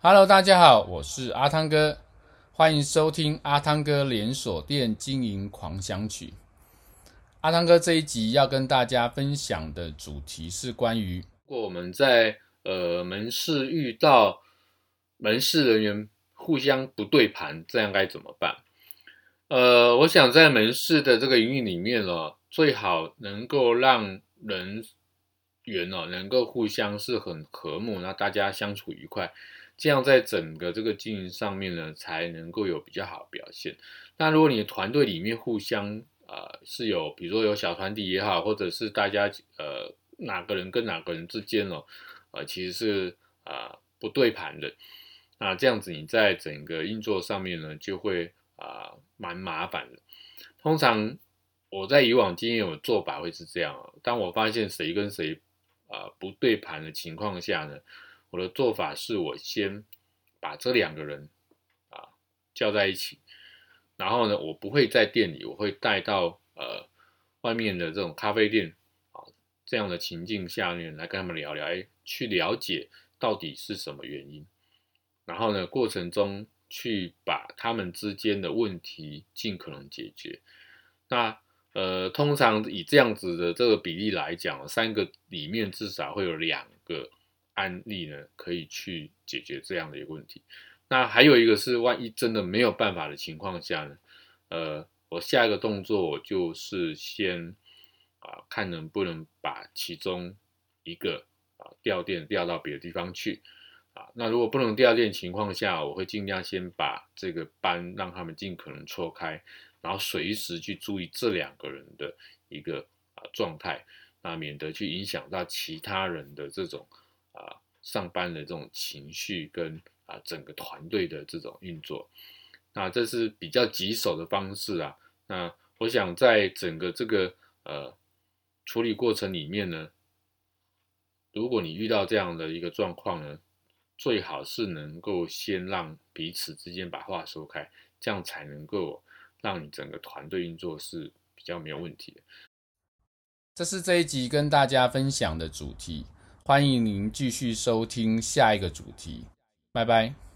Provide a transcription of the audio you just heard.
Hello，大家好，我是阿汤哥，欢迎收听阿汤哥连锁店经营狂想曲。阿汤哥这一集要跟大家分享的主题是关于，如果我们在呃门市遇到门市人员互相不对盘，这样该怎么办？呃，我想在门市的这个营运里面哦，最好能够让人员哦能够互相是很和睦，那大家相处愉快。这样在整个这个经营上面呢，才能够有比较好的表现。那如果你团队里面互相呃是有，比如说有小团体也好，或者是大家呃哪个人跟哪个人之间哦，呃其实是啊、不对盘的，那这样子你在整个运作上面呢，就会啊、蛮麻烦的。通常我在以往经验有做法会是这样啊，当我发现谁跟谁啊、不对盘的情况下呢，我的做法是我先把这两个人啊叫在一起，然后呢，我不会在店里，我会带到呃外面的这种咖啡店啊这样的情境下面来跟他们聊聊，哎，去了解到底是什么原因，然后呢，过程中去把他们之间的问题尽可能解决。那呃，通常以这样子的这个比例来讲，三个里面至少会有两个。案例呢，可以去解决这样的一个问题。那还有一个是，万一真的没有办法的情况下呢，呃，我下一个动作我就是先啊，看能不能把其中一个啊调电调到别的地方去啊。那如果不能调电情况下，我会尽量先把这个班让他们尽可能错开，然后随时去注意这两个人的一个啊状态，那免得去影响到其他人的这种。啊，上班的这种情绪跟啊整个团队的这种运作，那这是比较棘手的方式啊。那我想在整个这个呃处理过程里面呢，如果你遇到这样的一个状况呢，最好是能够先让彼此之间把话说开，这样才能够让你整个团队运作是比较没有问题的。这是这一集跟大家分享的主题。欢迎您继续收听下一个主题，拜拜。